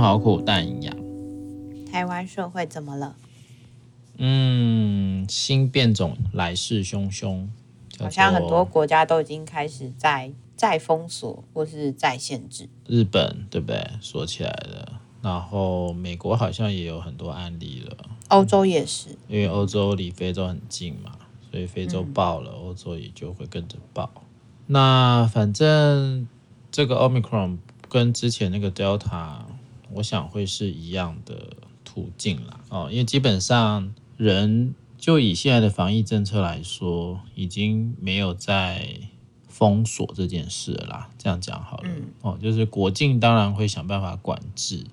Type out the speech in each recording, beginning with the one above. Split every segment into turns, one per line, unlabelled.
好苦，但营养。
台湾社会怎么了？
嗯，新变种来势汹汹，
好像很多国家都已经开始在再封锁或是再限制。
日本对不对？锁起来了，然后美国好像也有很多案例了，
欧洲也是，
因为欧洲离非洲很近嘛，所以非洲爆了，欧洲也就会跟着爆。嗯、那反正这个 Omicron 跟之前那个 Delta，我想会是一样的途径啦。哦，因为基本上。人就以现在的防疫政策来说，已经没有在封锁这件事了啦。这样讲好了，嗯、哦，就是国境当然会想办法管制，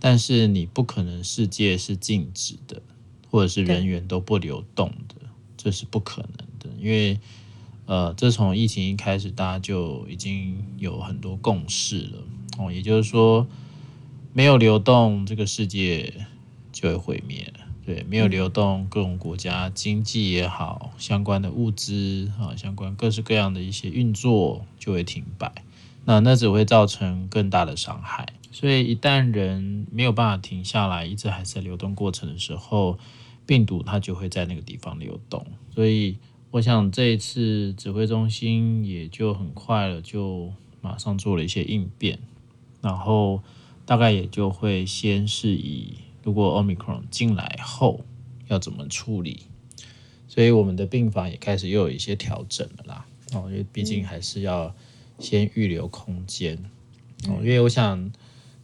但是你不可能世界是静止的，或者是人员都不流动的，这是不可能的。因为，呃，这从疫情一开始，大家就已经有很多共识了，哦，也就是说，没有流动，这个世界就会毁灭。对，没有流动，各种国家经济也好，相关的物资啊，相关各式各样的一些运作就会停摆，那那只会造成更大的伤害。所以一旦人没有办法停下来，一直还是在流动过程的时候，病毒它就会在那个地方流动。所以我想这一次指挥中心也就很快了，就马上做了一些应变，然后大概也就会先是以。如果 Omicron 进来后要怎么处理？所以我们的病房也开始又有一些调整了啦。哦，因为毕竟还是要先预留空间。哦，因为我想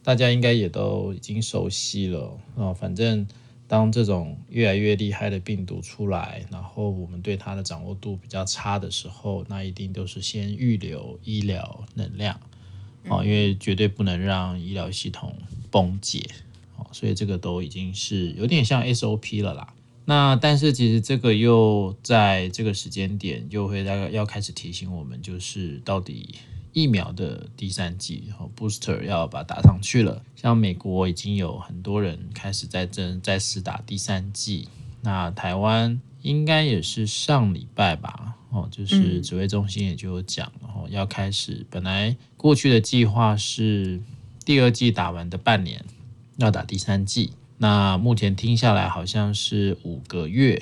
大家应该也都已经熟悉了。哦，反正当这种越来越厉害的病毒出来，然后我们对它的掌握度比较差的时候，那一定都是先预留医疗能量。哦，因为绝对不能让医疗系统崩解哦。所以这个都已经是有点像 SOP 了啦。那但是其实这个又在这个时间点又会大概要开始提醒我们，就是到底疫苗的第三剂和 booster 要把它打上去了。像美国已经有很多人开始在正在试打第三剂，那台湾应该也是上礼拜吧？哦，就是指挥中心也就有讲，然后要开始。本来过去的计划是第二季打完的半年。要打第三季，那目前听下来好像是五个月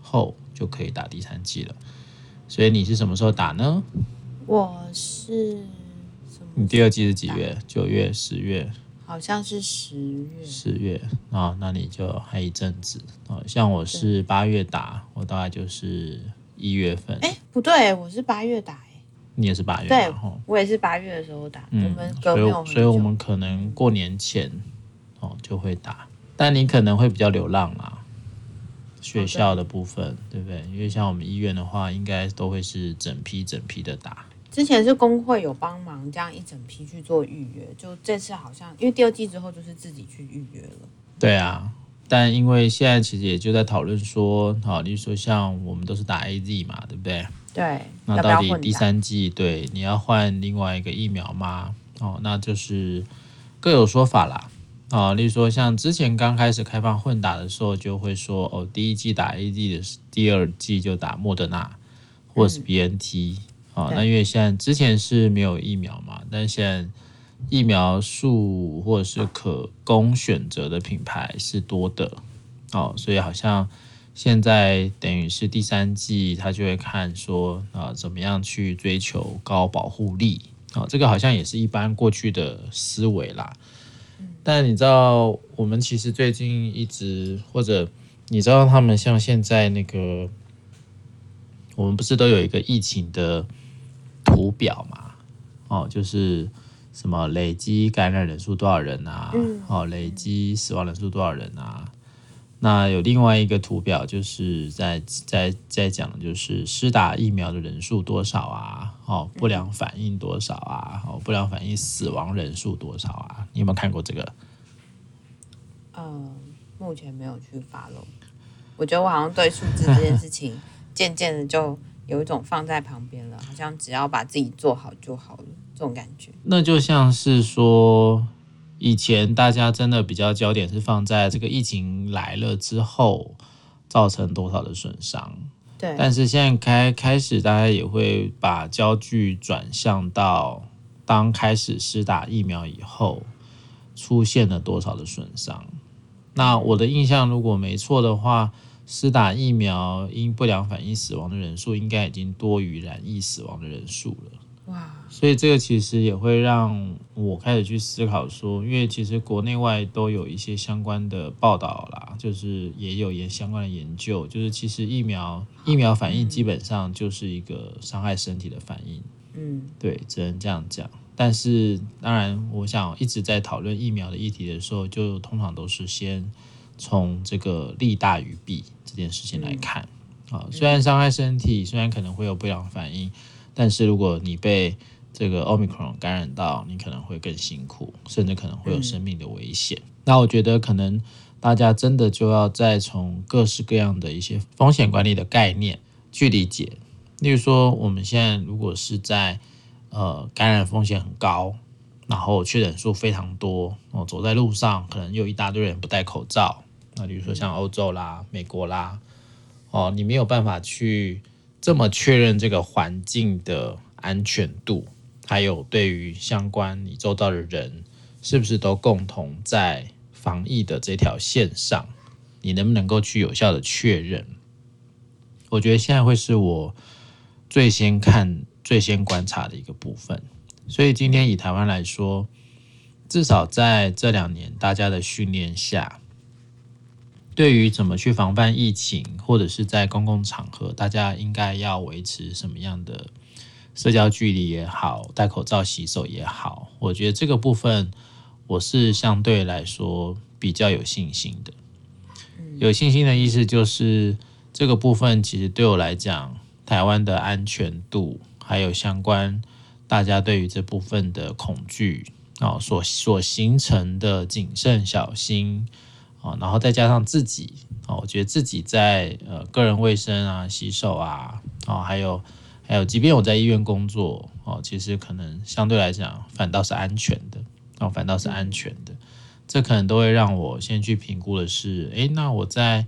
后就可以打第三季了。所以你是什么时候打呢？
我是？
你第二季是几月？九月、十月？
好像是十月。
十月啊，那你就还一阵子啊。像我是八月打，我大概就是一月份。
哎，不对，我是八月打。
你也是八月？
对，我也是八月的时候打。
嗯，我们所以，所以我们可能过年前。哦，就会打，但你可能会比较流浪啊。学校的部分，对不对？因为像我们医院的话，应该都会是整批整批的打。
之前是工会有帮忙这样一整批去做预约，就这次好像因为第二季之后就是自己去预约了。
对啊，但因为现在其实也就在讨论说，好，例如说像我们都是打 AZ 嘛，对不对？
对。
那到底第三季，对，你要换另外一个疫苗吗？哦，那就是各有说法啦。啊，例如说，像之前刚开始开放混打的时候，就会说哦，第一季打 A D 的，第二季就打莫德纳或者是 BNT。啊、嗯，那因为现在之前是没有疫苗嘛，但现在疫苗数或者是可供选择的品牌是多的。哦，所以好像现在等于是第三季，他就会看说啊，怎么样去追求高保护力。啊，这个好像也是一般过去的思维啦。但你知道，我们其实最近一直，或者你知道，他们像现在那个，我们不是都有一个疫情的图表嘛？哦，就是什么累积感染人数多少人啊？哦，累积死亡人数多少人啊？那有另外一个图表，就是在在在讲，就是施打疫苗的人数多少啊？哦，不良反应多少啊？哦，不良反应死亡人数多少啊？你有没有看过这个？
嗯，目前没有去 follow。我觉得我好像对数字这件事情，渐渐的就有一种放在旁边了，好像只要把自己做好就好了，这种感觉。
那就像是说。以前大家真的比较焦点是放在这个疫情来了之后造成多少的损伤，
对。
但是现在开开始，大家也会把焦距转向到当开始施打疫苗以后，出现了多少的损伤。那我的印象如果没错的话，施打疫苗因不良反应死亡的人数应该已经多于染疫死亡的人数了。哇！所以这个其实也会让我开始去思考说，因为其实国内外都有一些相关的报道啦，就是也有也相关的研究，就是其实疫苗疫苗反应基本上就是一个伤害身体的反应。嗯，对，只能这样讲。但是当然，我想一直在讨论疫苗的议题的时候，就通常都是先从这个利大于弊这件事情来看。啊，虽然伤害身体，虽然可能会有不良反应。但是如果你被这个 Omicron 感染到，你可能会更辛苦，甚至可能会有生命的危险。嗯。那我觉得可能大家真的就要再从各式各样的一些风险管理的概念去理解。例如说，我们现在如果是在呃感染风险很高，然后确诊数非常多，哦，走在路上可能有一大堆人不戴口罩。那比如说像欧洲啦、美国啦，哦，你没有办法去。这么确认这个环境的安全度，还有对于相关你周遭的人，是不是都共同在防疫的这条线上？你能不能够去有效的确认？我觉得现在会是我最先看、最先观察的一个部分。所以今天以台湾来说，至少在这两年大家的训练下。对于怎么去防范疫情，或者是在公共场合，大家应该要维持什么样的社交距离也好，戴口罩、洗手也好，我觉得这个部分我是相对来说比较有信心的。有信心的意思就是这个部分其实对我来讲，台湾的安全度，还有相关大家对于这部分的恐惧啊，所所形成的谨慎小心。哦，然后再加上自己哦，我觉得自己在呃个人卫生啊、洗手啊，哦，还有还有，即便我在医院工作哦，其实可能相对来讲反倒是安全的哦，反倒是安全的。这可能都会让我先去评估的是，诶，那我在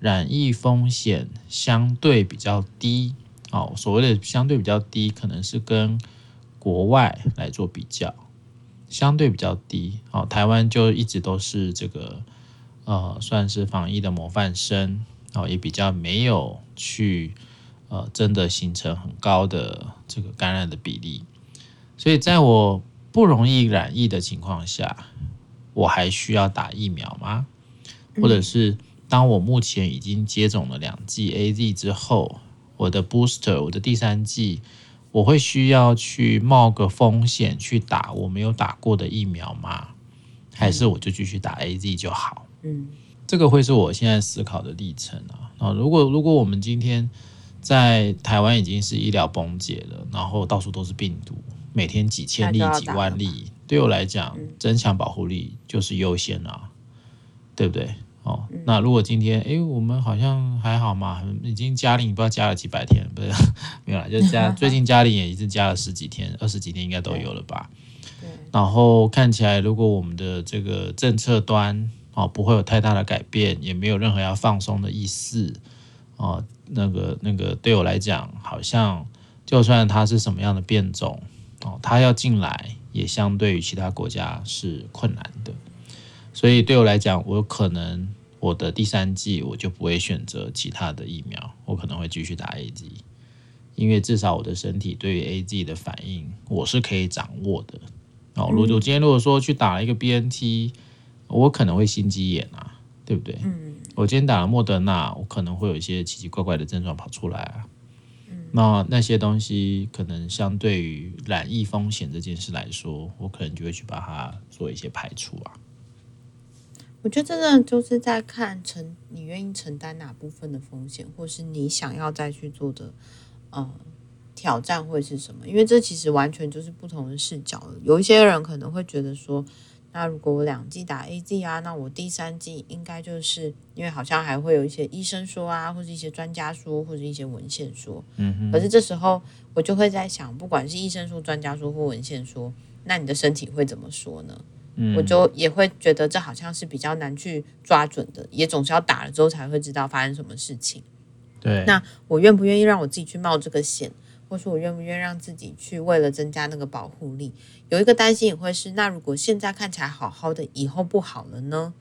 染疫风险相对比较低哦，所谓的相对比较低，可能是跟国外来做比较，相对比较低哦，台湾就一直都是这个。呃，算是防疫的模范生，然后也比较没有去呃，真的形成很高的这个感染的比例。所以在我不容易染疫的情况下，我还需要打疫苗吗？或者是当我目前已经接种了两剂 AZ 之后，我的 booster，我的第三剂，我会需要去冒个风险去打我没有打过的疫苗吗？还是我就继续打 AZ 就好？嗯，这个会是我现在思考的历程啊。啊，如果如果我们今天在台湾已经是医疗崩解了，然后到处都是病毒，每天几千例、几万例，对我来讲，增强保护力就是优先啊，对不对？哦，那如果今天，诶，我们好像还好嘛，已经加零，不知道加了几百天，不是 没有啦，就加 最近加零也已经加了十几天、二十几天，应该都有了吧？然后看起来，如果我们的这个政策端，哦，不会有太大的改变，也没有任何要放松的意思。哦，那个那个对我来讲，好像就算它是什么样的变种，哦，它要进来也相对于其他国家是困难的。所以对我来讲，我可能我的第三季我就不会选择其他的疫苗，我可能会继续打 AZ，因为至少我的身体对于 AZ 的反应我是可以掌握的。哦，如果今天如果说去打了一个 BNT。我可能会心肌炎啊，对不对？嗯，我今天打了莫德纳，我可能会有一些奇奇怪怪的症状跑出来啊。嗯，那那些东西可能相对于染疫风险这件事来说，我可能就会去把它做一些排除啊。
我觉得真的就是在看承你愿意承担哪部分的风险，或是你想要再去做的呃挑战会是什么？因为这其实完全就是不同的视角了。有一些人可能会觉得说。那如果我两剂打 AZ 啊，那我第三剂应该就是因为好像还会有一些医生说啊，或者一些专家说，或者一些文献说。嗯哼。可是这时候我就会在想，不管是医生说、专家说或文献说，那你的身体会怎么说呢？嗯。我就也会觉得这好像是比较难去抓准的，也总是要打了之后才会知道发生什么事情。
对。
那我愿不愿意让我自己去冒这个险？或是我愿不愿意让自己去为了增加那个保护力？有一个担心也会是，那如果现在看起来好好的，以后不好了呢？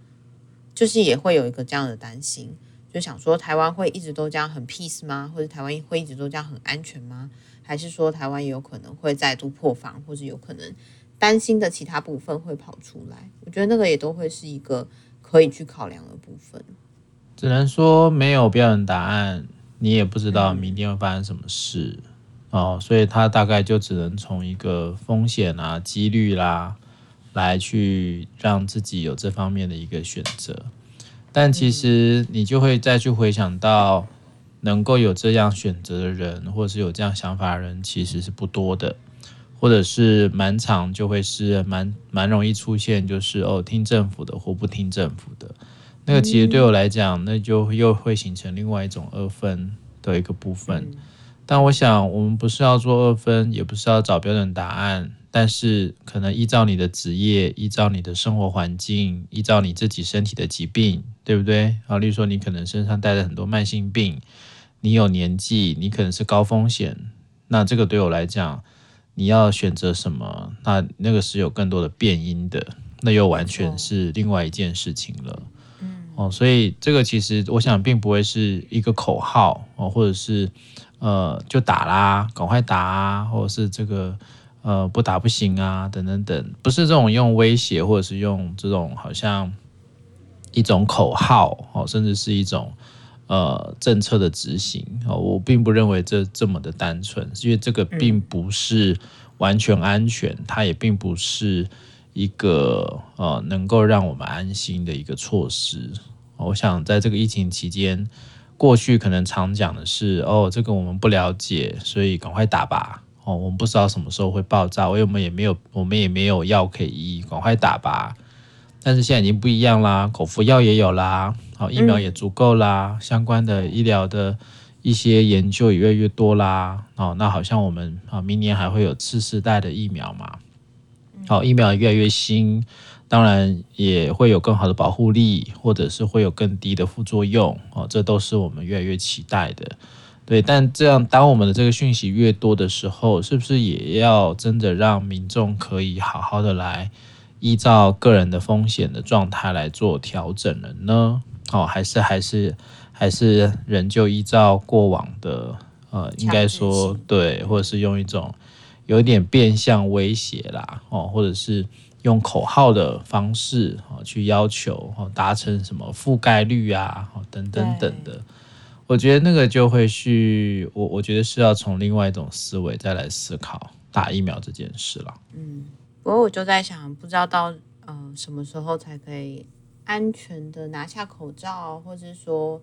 就是也会有一个这样的担心，就想说台湾会一直都这样很 peace 吗？或者台湾会一直都这样很安全吗？还是说台湾也有可能会再度破防，或者有可能担心的其他部分会跑出来？我觉得那个也都会是一个可以去考量的部分。
只能说没有标准答案，你也不知道明天会发生什么事、嗯、哦，所以他大概就只能从一个风险啊、几率啦。来去让自己有这方面的一个选择，但其实你就会再去回想到，能够有这样选择的人，或者是有这样想法的人，其实是不多的，或者是蛮常就会是蛮蛮容易出现，就是哦听政府的或不听政府的，那个其实对我来讲，那就又会形成另外一种二分的一个部分。但我想，我们不是要做二分，也不是要找标准答案。但是，可能依照你的职业，依照你的生活环境，依照你自己身体的疾病，对不对？啊，例如说，你可能身上带着很多慢性病，你有年纪，你可能是高风险。那这个对我来讲，你要选择什么？那那个是有更多的变因的，那又完全是另外一件事情了。嗯，哦，所以这个其实我想，并不会是一个口号哦，或者是呃，就打啦，赶快打啊，或者是这个。呃，不打不行啊，等等等，不是这种用威胁，或者是用这种好像一种口号哦，甚至是一种呃政策的执行哦，我并不认为这这么的单纯，因为这个并不是完全安全，它也并不是一个呃能够让我们安心的一个措施。我想在这个疫情期间，过去可能常讲的是哦，这个我们不了解，所以赶快打吧。哦，我们不知道什么时候会爆炸，因为我们也没有，我们也没有药可以医，赶快打吧。但是现在已经不一样啦，口服药也有啦，好，疫苗也足够啦，嗯、相关的医疗的一些研究也越来越多啦。哦，那好像我们啊，明年还会有次世代的疫苗嘛？好，疫苗越来越新，当然也会有更好的保护力，或者是会有更低的副作用。哦，这都是我们越来越期待的。对，但这样，当我们的这个讯息越多的时候，是不是也要真的让民众可以好好的来依照个人的风险的状态来做调整了呢？哦，还是还是还是仍旧依照过往的呃，应该说对，或者是用一种有点变相威胁啦，哦，或者是用口号的方式哦去要求哦达成什么覆盖率啊，哦等等等的。我觉得那个就会去，我我觉得是要从另外一种思维再来思考打疫苗这件事了。
嗯，不过我就在想，不知道到呃什么时候才可以安全的拿下口罩，或者说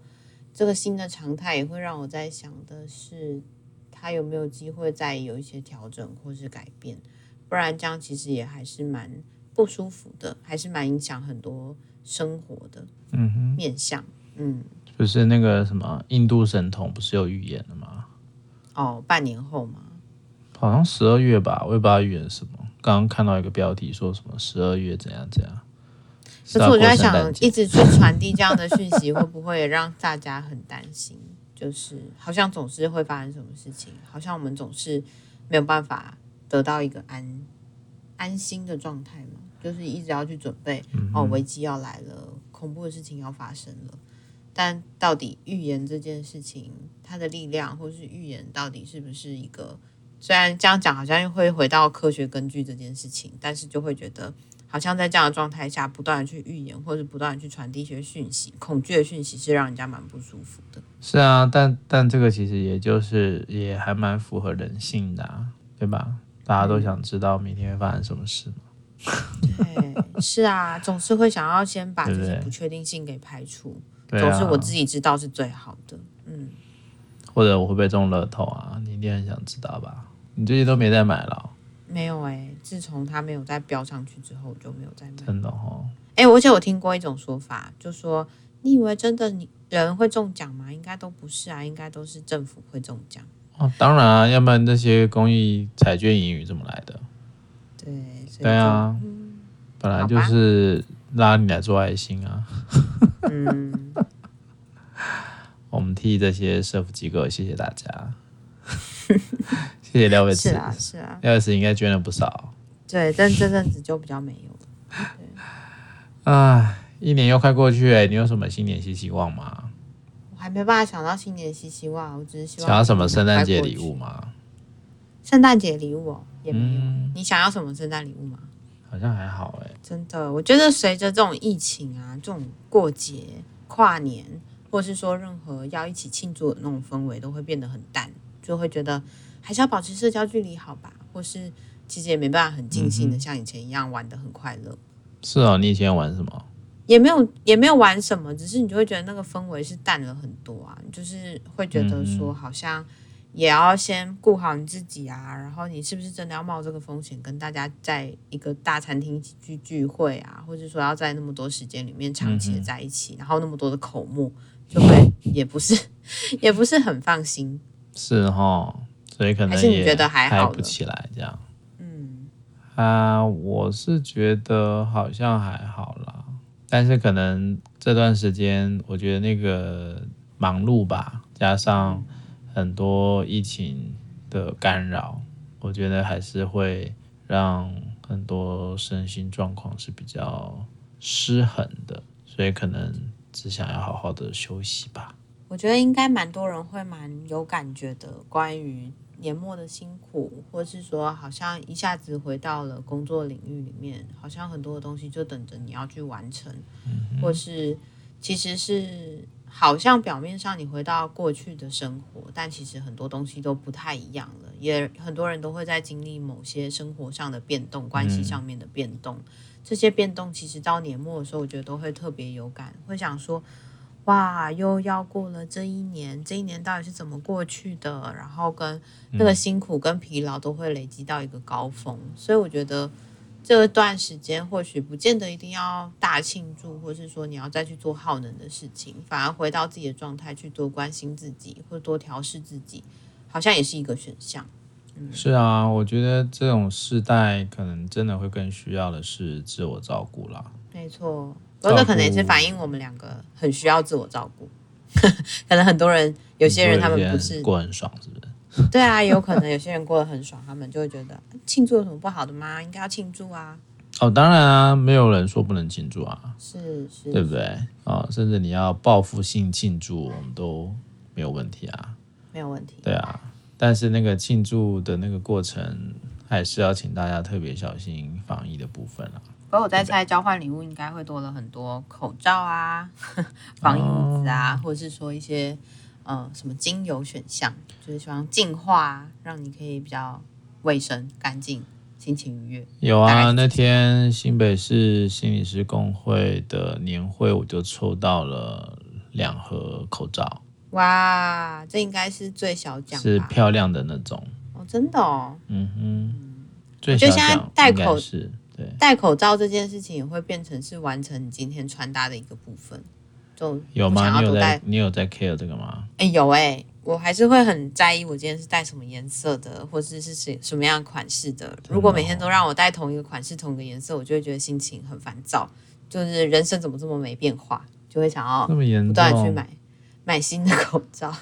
这个新的常态也会让我在想的是，它有没有机会再有一些调整或是改变？不然这样其实也还是蛮不舒服的，还是蛮影响很多生活的。嗯哼，面相嗯。
就是那个什么印度神童不是有预言了吗？
哦，半年后吗？
好像十二月吧，我也不知道预言什么。刚刚看到一个标题说什么十二月怎样怎样。
可是我就在想，一直去传递这样的讯息，会不会让大家很担心？就是好像总是会发生什么事情，好像我们总是没有办法得到一个安安心的状态嘛？就是一直要去准备，嗯、哦，危机要来了，恐怖的事情要发生了。但到底预言这件事情，它的力量，或是预言到底是不是一个？虽然这样讲好像又会回到科学根据这件事情，但是就会觉得好像在这样的状态下，不断的去预言，或是不断的去传递一些讯息，恐惧的讯息是让人家蛮不舒服的。
是啊，但但这个其实也就是也还蛮符合人性的啊，对吧？大家都想知道明天会发生什么事嘛。
对，是啊，总是会想要先把这些不确定性给排除。总是我自己知道是最好的，嗯。
或者我会不会中乐透啊？你一定很想知道吧？你最近都没在买了？
没有哎、欸，自从它没有再飙上去之后，我就没有再买。
真的哦。
哎、欸，而且我听过一种说法，就说你以为真的你人会中奖吗？应该都不是啊，应该都是政府会中奖。
哦，当然啊，要不然那些公益彩券盈余怎么来的？
对，
对啊，嗯、本来就是拉你来做爱心啊。嗯，我们替这些社福机构谢谢大家，谢谢廖伟慈。
是啊，是啊，
廖伟慈应该捐了不少。
对，但这阵子就比较没有了。
啊，一年又快过去了，你有什么新年新希望吗？
我还没办法想到新年新希望，我只是希望
想要什么圣诞节礼物吗？
圣诞节礼物哦，也没有。
嗯，
你想要什么圣诞礼物吗？
好像还好哎。
真的，我觉得随着这种疫情啊，这种过节、跨年，或是说任何要一起庆祝的那种氛围，都会变得很淡，就会觉得还是要保持社交距离好吧？或是其实也没办法很尽兴的像以前一样玩的很快乐。
是啊，你以前玩什么？
也没有也没有玩什么，只是你就会觉得那个氛围是淡了很多啊，就是会觉得说好像也要先顾好你自己啊，然后你是不是真的要冒这个风险跟大家在一个大餐厅一起聚聚会啊，或者说要在那么多时间里面长期的在一起，然后那么多的口沫，就会也不是 也不是很放心。
是哈，所以可能
还是你觉得还好
不起来这样。
嗯
啊，我是觉得好像还好啦。但是可能这段时间，我觉得那个忙碌吧，加上很多疫情的干扰，我觉得还是会让很多身心状况是比较失衡的，所以可能只想要好好的休息吧。
我觉得应该蛮多人会蛮有感觉的，关于。年末的辛苦，或是说好像一下子回到了工作领域里面，好像很多的东西就等着你要去完成，嗯、或是其实是好像表面上你回到过去的生活，但其实很多东西都不太一样了。也很多人都会在经历某些生活上的变动、关系上面的变动，嗯、这些变动其实到年末的时候，我觉得都会特别有感，会想说。哇，又要过了这一年，这一年到底是怎么过去的？然后跟那个辛苦跟疲劳都会累积到一个高峰，嗯、所以我觉得这段时间或许不见得一定要大庆祝，或是说你要再去做耗能的事情，反而回到自己的状态去多关心自己，或多调试自己，好像也是一个选项。嗯、
是啊，我觉得这种世代可能真的会更需要的是自我照顾啦。
没错。不过这可能也是反映我们两个很需要自我照顾，可能很多人有些人他们不是
过很爽，是不是？
对啊，有可能有些人过得很爽，他们就会觉得庆祝有什么不好的吗？应该要庆祝啊！
哦，当然啊，没有人说不能庆祝啊，
是是，
对不对？哦，甚至你要报复性庆祝，我们都没有问题啊，
没有问题。
对啊，但是那个庆祝的那个过程，还是要请大家特别小心防疫的部分啊。
不过我在猜，交换礼物应该会多了很多口罩啊、防疫物资啊，或者是说一些呃什么精油选项，就是希望净化，让你可以比较卫生、干净、心情愉悦。
有啊，那天新北市心理师工会的年会，我就抽到了两盒口罩。
哇，这应该是最小奖，
是漂亮的那种
哦，真的哦。
嗯哼，最小奖
我觉得现在戴口
是。
戴口罩这件事情也会变成是完成你今天穿搭的一个部分。就
有吗？你有在你有在 care 这个吗？
哎、欸，有哎、欸，我还是会很在意我今天是戴什么颜色的，或者是什什么样款式的。如果每天都让我戴同一个款式、同一个颜色，我就会觉得心情很烦躁。就是人生怎么这么没变化，就会想要不断去买买新的口罩。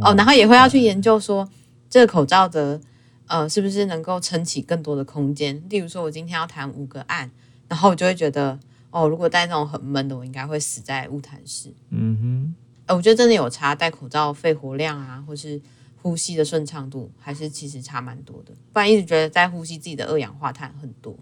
哦，然后也会要去研究说这个口罩的。呃，是不是能够撑起更多的空间？例如说，我今天要谈五个案，然后我就会觉得，哦，如果戴那种很闷的，我应该会死在物谈室。
嗯哼，
呃，我觉得真的有差，戴口罩肺活量啊，或是呼吸的顺畅度，还是其实差蛮多的。不然一直觉得在呼吸自己的二氧化碳很多，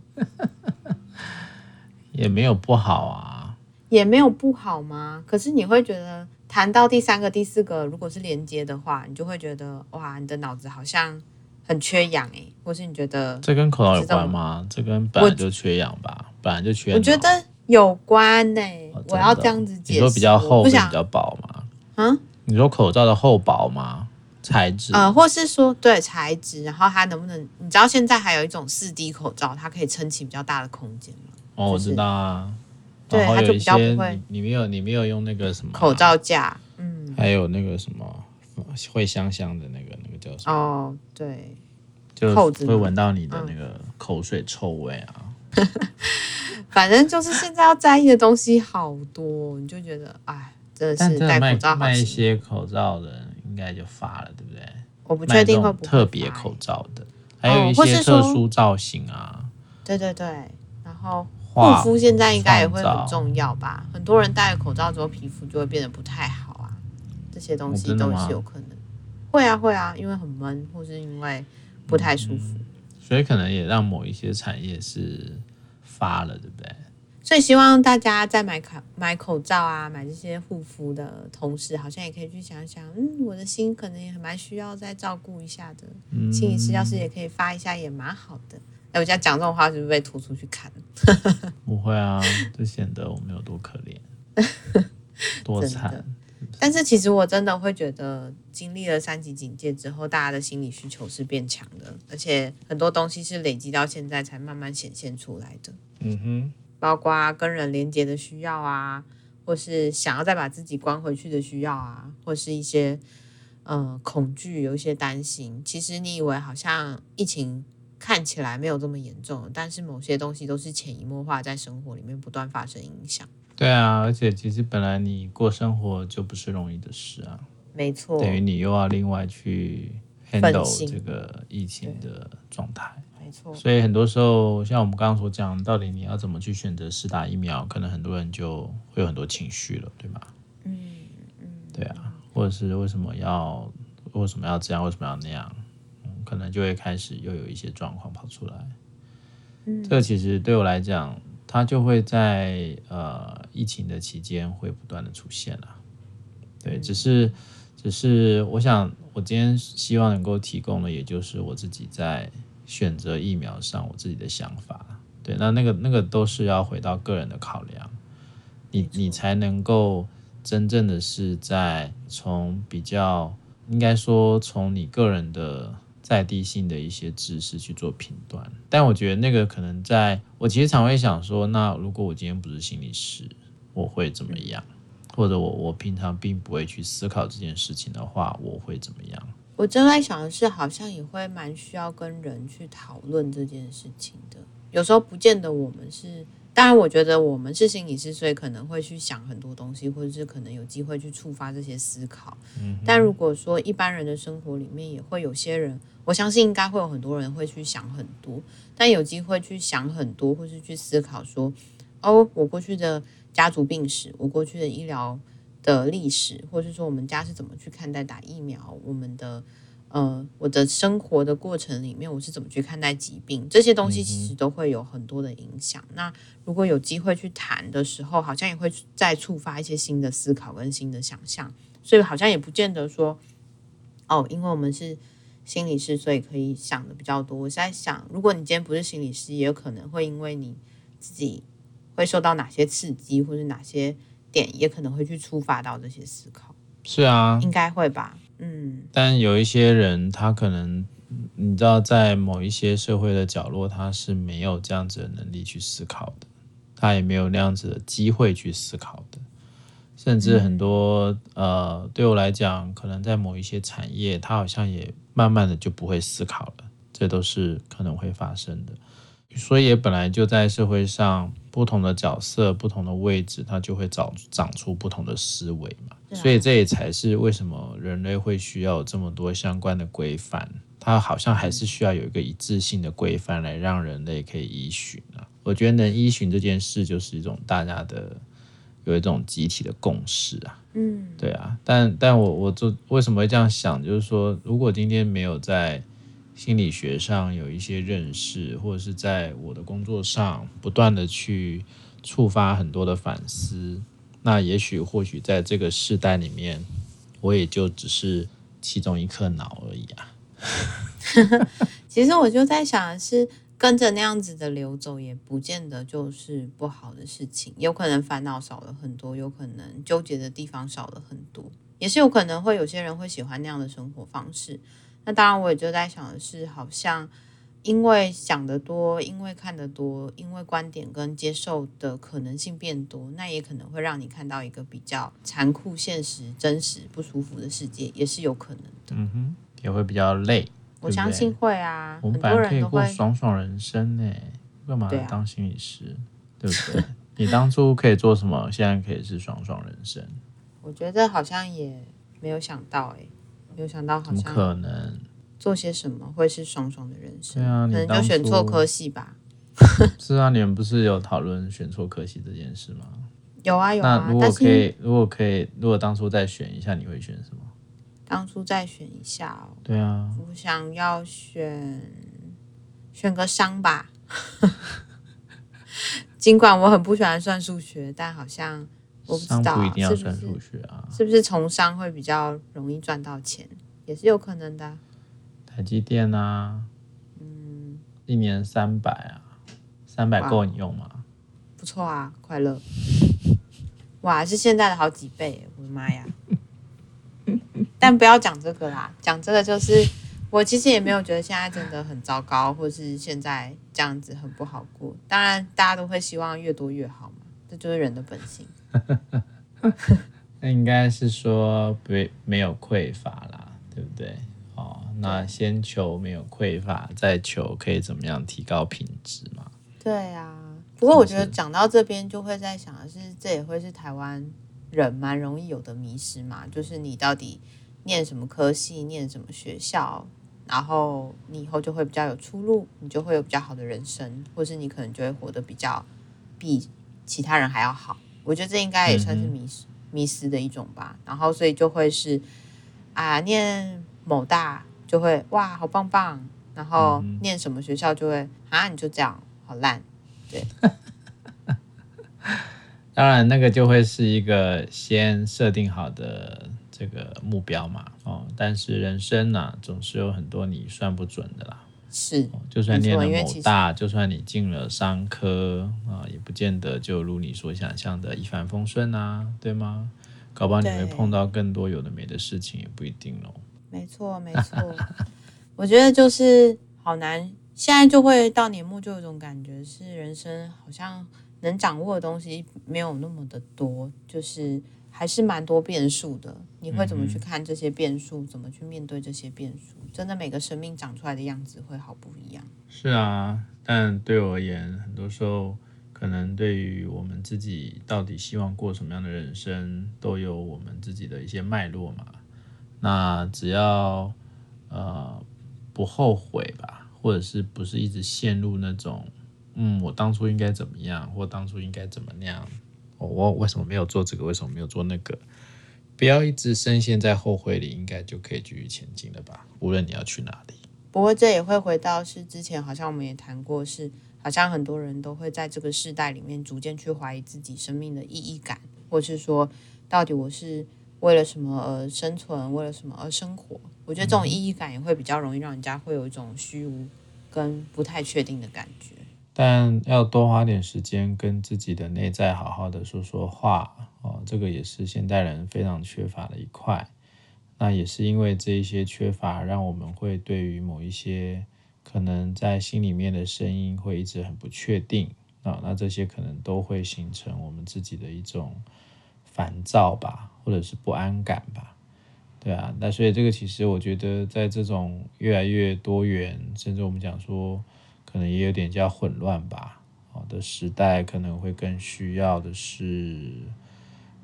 也没有不好啊，
也没有不好吗？可是你会觉得谈到第三个、第四个，如果是连接的话，你就会觉得哇，你的脑子好像。很缺氧哎、欸，或是你觉得
这跟口罩有关吗？这跟本来就缺氧吧，本来就缺氧。
我觉得有关呢、欸。哦、我要这样子解释。
你说比较厚，比较薄吗？
嗯，
你说口罩的厚薄吗？材质？
呃，或是说对材质，然后它能不能？你知道现在还有一种四 D 口罩，它可以撑起比较大的空间吗？
哦，我知道啊。
对，它就比较不会。
你没有，你没有用那个什么、啊、
口罩架？嗯，
还有那个什么会香香的那个，那个叫什么？
哦，对。
就会闻到你的那个口水臭味啊！
嗯、反正就是现在要在意的东西好多，你就觉得哎，真的是戴口罩好。
卖一些口罩的人应该就发了，对不对？
我不确定会不会
特别口罩的，还有一些特殊造型啊。
对对对，然后护肤现在应该也会很重要吧？很多人戴了口罩之后，皮肤就会变得不太好些东西都是有可能。会啊会啊，因为很闷，或是因为不太舒服，嗯，
所以可能也让某一些产业是发了，对不对？
所以希望大家在买口买口罩啊，买这些护肤的同时，好像也可以去想想，嗯，我的心可能也蛮需要再照顾一下的。嗯，心理师要是也可以发一下，也蛮好的。哎，我这样讲这种话，是不是被吐出去看？
不会啊，就显得我们有多可怜，多惨。
但是其实我真的会觉得，经历了三级警戒之后，大家的心理需求是变强的，而且很多东西是累积到现在才慢慢显现出来的。
嗯哼。
包括跟人连接的需要啊，或是想要再把自己关回去的需要啊，或是一些呃恐惧，有一些担心。其实你以为好像疫情看起来没有这么严重，但是某些东西都是潜移默化在生活里面不断发生影响。
对啊，而且其实本来你过生活就不是容易的事啊。
没错，
等于你又要另外去 handle 这个疫情的状态。
没错，
所以很多时候，像我们刚刚所讲，到底你要怎么去选择施打疫苗，可能很多人就会有很多情绪了，对吗？
嗯嗯，
对啊，或者是为什么要为什么要这样，为什么要那样，嗯，可能就会开始又有一些状况跑出来。
嗯，
这个其实对我来讲，它就会在呃疫情的期间会不断的出现了。对，只是只是我想，我今天希望能够提供的，也就是我自己在。选择疫苗上，我自己的想法，对，那那个那个都是要回到个人的考量，你你才能够真正的是在从比较，应该说从你个人的在地性的一些知识去做评断，但我觉得那个可能在我其实常会想说，那如果我今天不是心理师，我会怎么样？或者我我平常并不会去思考这件事情的话，我会怎么样？
我正在想的是，好像也会蛮需要跟人去讨论这件事情的。有时候不见得我们是，当然我觉得我们是心理师，所以可能会去想很多东西，或者是可能有机会去触发这些思考。
嗯。
但如果说一般人的生活里面，也会有些人，我相信应该会有很多人会去想很多，但有机会去想很多，或是去思考说，哦，我过去的家族病史，我过去的医疗。的历史，或是说我们家是怎么去看待打疫苗，我们的呃，我的生活的过程里面，我是怎么去看待疾病，这些东西其实都会有很多的影响。嗯、那如果有机会去谈的时候，好像也会再触发一些新的思考跟新的想象，所以好像也不见得说哦，因为我们是心理师，所以可以想的比较多。我是在想，如果你今天不是心理师，也有可能会因为你自己会受到哪些刺激，或是哪些。点也可能会去触发到这些思考，
是啊，
应该会吧，嗯。
但有一些人，他可能你知道，在某一些社会的角落，他是没有这样子的能力去思考的，他也没有那样子的机会去思考的。甚至很多、嗯、呃，对我来讲，可能在某一些产业，它好像也慢慢的就不会思考了，这都是可能会发生的。所以也本来就在社会上不同的角色、不同的位置，它就会长长出不同的思维嘛。所以这也才是为什么人类会需要这么多相关的规范。它好像还是需要有一个一致性的规范来让人类可以依循啊。我觉得能依循这件事，就是一种大家的有一种集体的共识啊。
嗯，
对啊。但但我我就为什么会这样想？就是说，如果今天没有在心理学上有一些认识，或者是在我的工作上不断的去触发很多的反思，那也许或许在这个世代里面，我也就只是其中一颗脑而已啊。
其实我就在想，是跟着那样子的流走，也不见得就是不好的事情。有可能烦恼少了很多，有可能纠结的地方少了很多，也是有可能会有些人会喜欢那样的生活方式。那当然，我也就在想的是，好像因为想得多，因为看得多，因为观点跟接受的可能性变多，那也可能会让你看到一个比较残酷、现实、真实、不舒服的世界，也是有可能的。
嗯哼，也会比较累。
我相信会啊？
我们本来可以过爽爽人生呢，干嘛当心理师？对，不对？你当初可以做什么？现在可以是爽爽人生。
我觉得好像也没有想到哎。没有想到好像
可能
做些什么会是爽爽的人生。
对啊，
可能就选错科系吧。
是啊，你们不是有讨论选错科系这件事吗？
有啊有啊。
那如果可以，如果可以，如果当初再选一下，你会选什么？
当初再选一下哦。
对啊，
我想要选选个商吧。尽管我很不喜欢算数学，但好像我不知道，
商不一定要算数学啊。
是不是从商会比较容易赚到钱？也是有可能的。
台积电啊，嗯，一年三百啊。三百够你用吗？
不错啊，快乐！哇，是现在的好几倍，我的妈呀！但不要讲这个啦，讲这个就是我其实也没有觉得现在真的很糟糕，或是现在这样子很不好过。当然，大家都会希望越多越好嘛，这就是人的本性。
那应该是说不没有匮乏啦，对不对？哦，那先求没有匮乏，再求可以怎么样提高品质嘛。
对啊，不过我觉得讲到这边就会在想的是，这也会是台湾人蛮容易有的迷失嘛，就是你到底念什么科系，念什么学校，然后你以后就会比较有出路，你就会有比较好的人生，或是你可能就会活得比较比其他人还要好。我觉得这应该也算是迷失、嗯、迷失的一种吧。然后所以就会是啊，念某大就会哇好棒棒，然后念什么学校就会啊你就这样。好烂，对。
当然，那个就会是一个先设定好的这个目标嘛。哦，但是人生呢、啊，总是有很多你算不准的啦。
是，
哦、就算念了某大，就算你进了商科啊，也不见得就如你所想象的一帆风顺啊，对吗？搞不好你会碰到更多有的没的事情，也不一定喽。
没错，没错。我觉得就是好难。现在就会到年末，就有一种感觉是人生好像能掌握的东西没有那么的多，就是还是蛮多变数的。你会怎么去看这些变数？怎么去面对这些变数？真的每个生命长出来的样子会好不一样。
是啊，但对我而言，很多时候可能对于我们自己到底希望过什么样的人生，都有我们自己的一些脉络嘛。那只要呃不后悔吧。或者是不是一直陷入那种，嗯，我当初应该怎么样，或当初应该怎么那样，我我为什么没有做这个，为什么没有做那个？不要一直深陷在后悔里，应该就可以继续前进了吧？无论你要去哪里。
不过这也会回到是之前好像我们也谈过，是好像很多人都会在这个世代里面逐渐去怀疑自己生命的意义感，或是说到底我是为了什么而生存，为了什么而生活？我觉得这种意义感也会比较容易让人家会有一种虚无跟不太确定的感觉。
但要多花点时间跟自己的内在好好的说说话哦，这个也是现代人非常缺乏的一块。那也是因为这一些缺乏，让我们会对于某一些可能在心里面的声音会一直很不确定啊。那这些可能都会形成我们自己的一种烦躁吧，或者是不安感吧。对啊，那所以这个其实我觉得，在这种越来越多元，甚至我们讲说，可能也有点叫混乱吧，好的时代，可能会更需要的是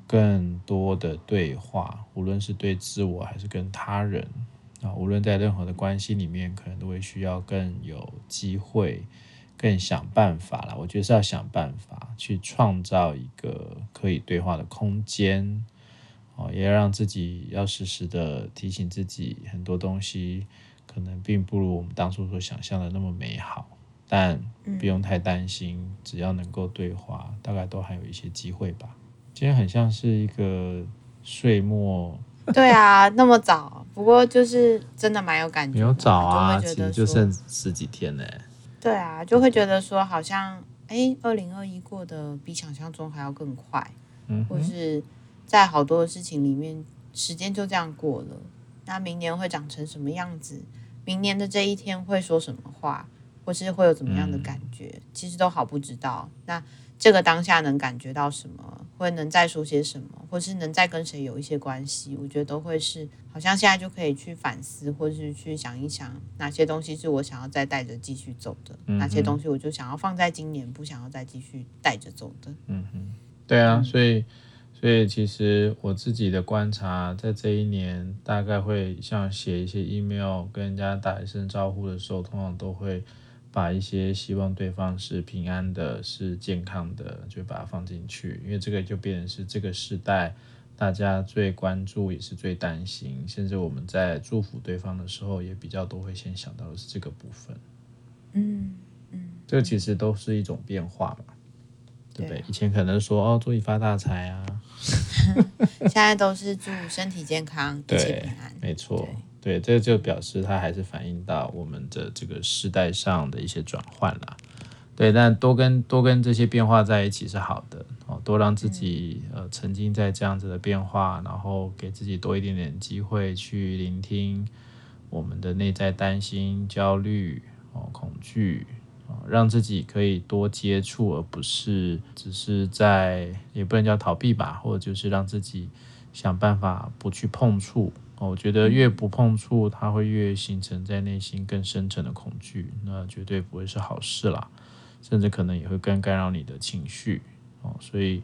更多的对话，无论是对自我还是跟他人啊，无论在任何的关系里面，可能都会需要更有机会，更想办法了。我觉得是要想办法去创造一个可以对话的空间。哦，也要让自己要时时的提醒自己，很多东西可能并不如我们当初所想象的那么美好，但不用太担心，嗯、只要能够对话，大概都还有一些机会吧。今天很像是一个岁末，
对啊，那么早，不过就是真的蛮有感觉，
没有早啊，其实就剩十几天呢。
对啊，就会觉得说好像，哎，二零二一过得比想象中还要更快，嗯，或是。在好多的事情里面，时间就这样过了。那明年会长成什么样子？明年的这一天会说什么话，或是会有怎么样的感觉？嗯、其实都好不知道。那这个当下能感觉到什么，会能再说些什么，或是能再跟谁有一些关系？我觉得都会是，好像现在就可以去反思，或是去想一想，哪些东西是我想要再带着继续走的，嗯、哪些东西我就想要放在今年，不想要再继续带着走的。
嗯哼，对啊，所以。所以其实我自己的观察，在这一年大概会像写一些 email 跟人家打一声招呼的时候，通常都会把一些希望对方是平安的、是健康的，就把它放进去，因为这个就变成是这个时代大家最关注也是最担心，甚至我们在祝福对方的时候，也比较都会先想到的是这个部分。
嗯嗯，
这个其实都是一种变化嘛。对不对？
对啊、
以前可能说哦，祝你发大财啊，
现在都是祝身体健康，一切平安。
没错，对，这个就表示它还是反映到我们的这个时代上的一些转换啦。对，但多跟多跟这些变化在一起是好的哦，多让自己、嗯、呃沉浸在这样子的变化，然后给自己多一点点机会去聆听我们的内在担心、焦虑哦、恐惧。让自己可以多接触，而不是只是在，也不能叫逃避吧，或者就是让自己想办法不去碰触。我觉得越不碰触，它会越形成在内心更深层的恐惧，那绝对不会是好事啦，甚至可能也会更干扰你的情绪。哦，所以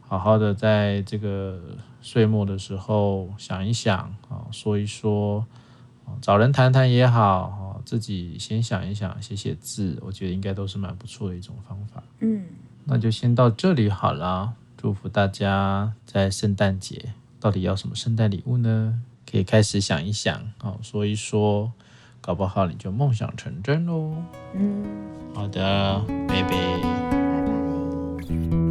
好好的在这个岁末的时候想一想啊，说一说，找人谈谈也好。自己先想一想，写写字，我觉得应该都是蛮不错的一种方法。
嗯，
那就先到这里好了。祝福大家在圣诞节到底要什么圣诞礼物呢？可以开始想一想，好说一说，搞不好你就梦想成真喽。
嗯，
好的，贝贝，拜拜。